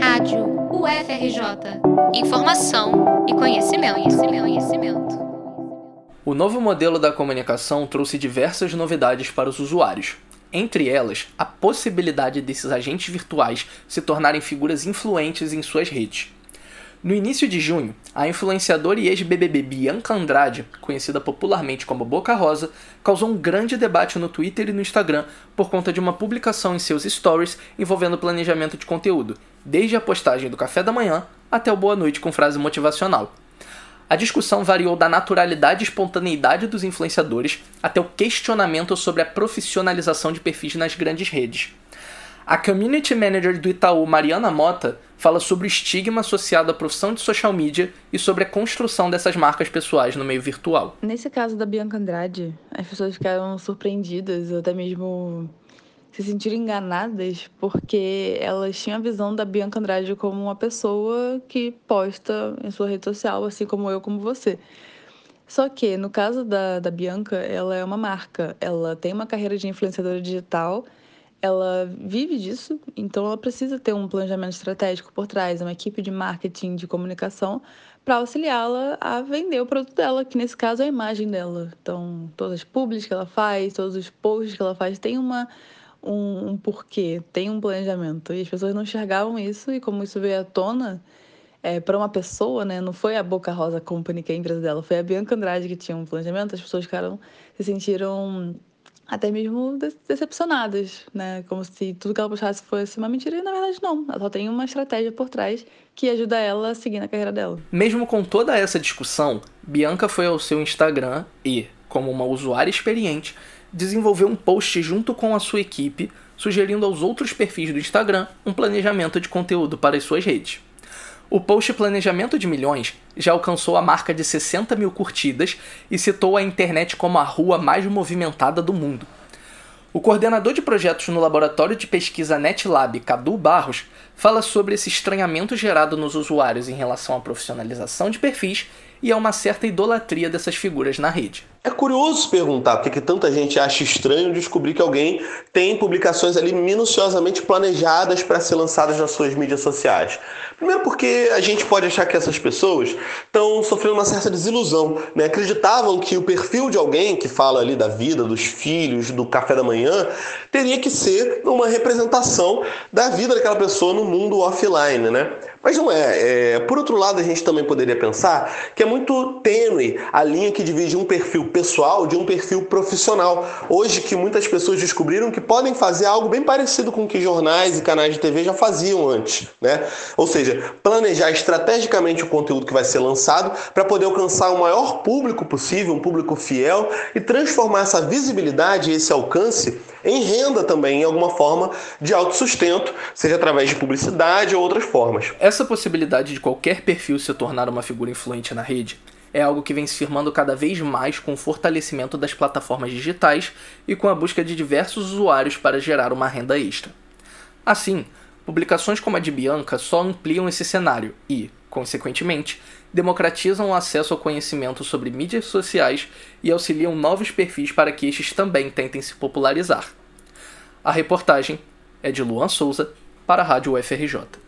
Rádio UFRJ. Informação e conhecimento, conhecimento, conhecimento. O novo modelo da comunicação trouxe diversas novidades para os usuários. Entre elas, a possibilidade desses agentes virtuais se tornarem figuras influentes em suas redes. No início de junho, a influenciadora e ex-BBB Bianca Andrade, conhecida popularmente como Boca Rosa, causou um grande debate no Twitter e no Instagram por conta de uma publicação em seus stories envolvendo planejamento de conteúdo, desde a postagem do café da manhã até o boa noite com frase motivacional. A discussão variou da naturalidade e espontaneidade dos influenciadores até o questionamento sobre a profissionalização de perfis nas grandes redes. A community manager do Itaú, Mariana Mota, fala sobre o estigma associado à profissão de social media e sobre a construção dessas marcas pessoais no meio virtual. Nesse caso da Bianca Andrade, as pessoas ficaram surpreendidas, ou até mesmo se sentiram enganadas, porque elas tinham a visão da Bianca Andrade como uma pessoa que posta em sua rede social, assim como eu, como você. Só que, no caso da, da Bianca, ela é uma marca, ela tem uma carreira de influenciadora digital ela vive disso, então ela precisa ter um planejamento estratégico por trás, uma equipe de marketing, de comunicação, para auxiliá-la a vender o produto dela, que nesse caso é a imagem dela. Então, todas as publics que ela faz, todos os posts que ela faz, tem uma, um, um porquê, tem um planejamento. E as pessoas não enxergavam isso, e como isso veio à tona, é, para uma pessoa, né? Não foi a Boca Rosa Company, que é a empresa dela, foi a Bianca Andrade que tinha um planejamento, as pessoas ficaram, se sentiram até mesmo decepcionadas, né? Como se tudo que ela postasse fosse uma mentira e na verdade não. Ela só tem uma estratégia por trás que ajuda ela a seguir na carreira dela. Mesmo com toda essa discussão, Bianca foi ao seu Instagram e, como uma usuária experiente, desenvolveu um post junto com a sua equipe, sugerindo aos outros perfis do Instagram um planejamento de conteúdo para as suas redes. O post Planejamento de Milhões já alcançou a marca de 60 mil curtidas e citou a internet como a rua mais movimentada do mundo. O coordenador de projetos no laboratório de pesquisa NetLab, Cadu Barros, fala sobre esse estranhamento gerado nos usuários em relação à profissionalização de perfis e a uma certa idolatria dessas figuras na rede. É curioso perguntar porque que tanta gente acha estranho descobrir que alguém tem publicações ali minuciosamente planejadas para ser lançadas nas suas mídias sociais. Primeiro porque a gente pode achar que essas pessoas estão sofrendo uma certa desilusão, né? Acreditavam que o perfil de alguém que fala ali da vida, dos filhos, do café da manhã, teria que ser uma representação da vida daquela pessoa no mundo offline, né? Mas não é. é. Por outro lado, a gente também poderia pensar que é muito tênue a linha que divide um perfil pessoal de um perfil profissional. Hoje que muitas pessoas descobriram que podem fazer algo bem parecido com o que jornais e canais de TV já faziam antes, né? Ou seja, planejar estrategicamente o conteúdo que vai ser lançado para poder alcançar o maior público possível, um público fiel e transformar essa visibilidade e esse alcance em renda também, em alguma forma de autossustento, seja através de publicidade ou outras formas. Essa possibilidade de qualquer perfil se tornar uma figura influente na rede é algo que vem se firmando cada vez mais com o fortalecimento das plataformas digitais e com a busca de diversos usuários para gerar uma renda extra. Assim, publicações como a de Bianca só ampliam esse cenário e, consequentemente, democratizam o acesso ao conhecimento sobre mídias sociais e auxiliam novos perfis para que estes também tentem se popularizar. A reportagem é de Luan Souza para a Rádio UFRJ.